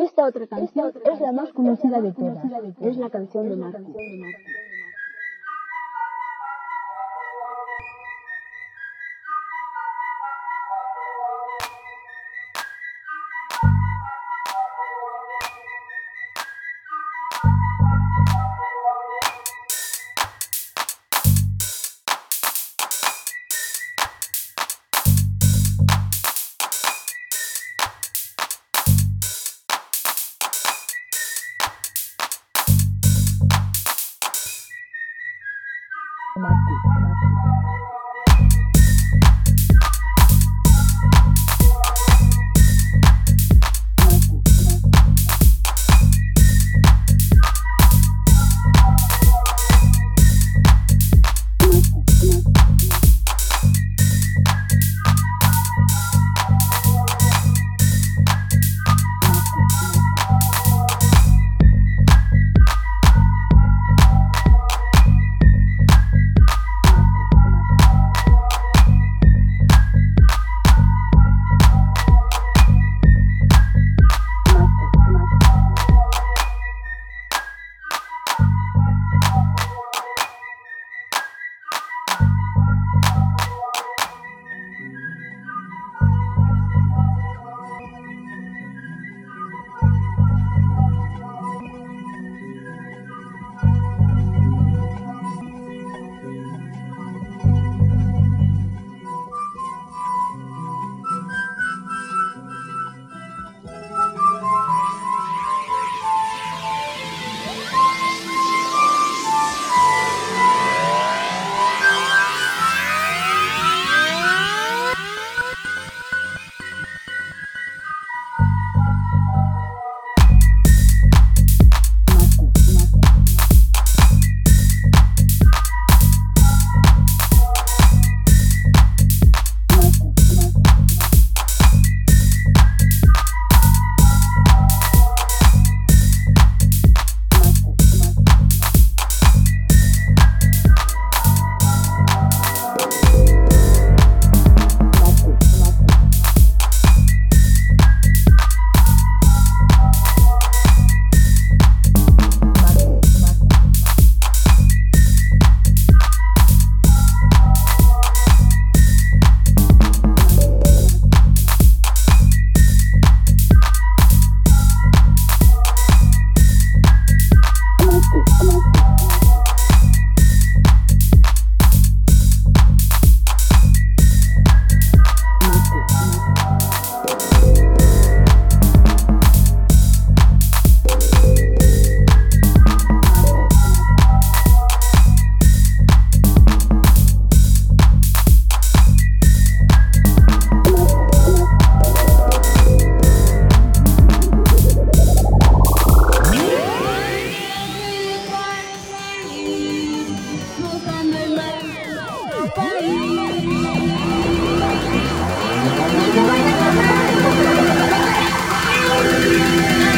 Esta otra canción es la más conocida de todas. Es la canción de Marco. Thank you.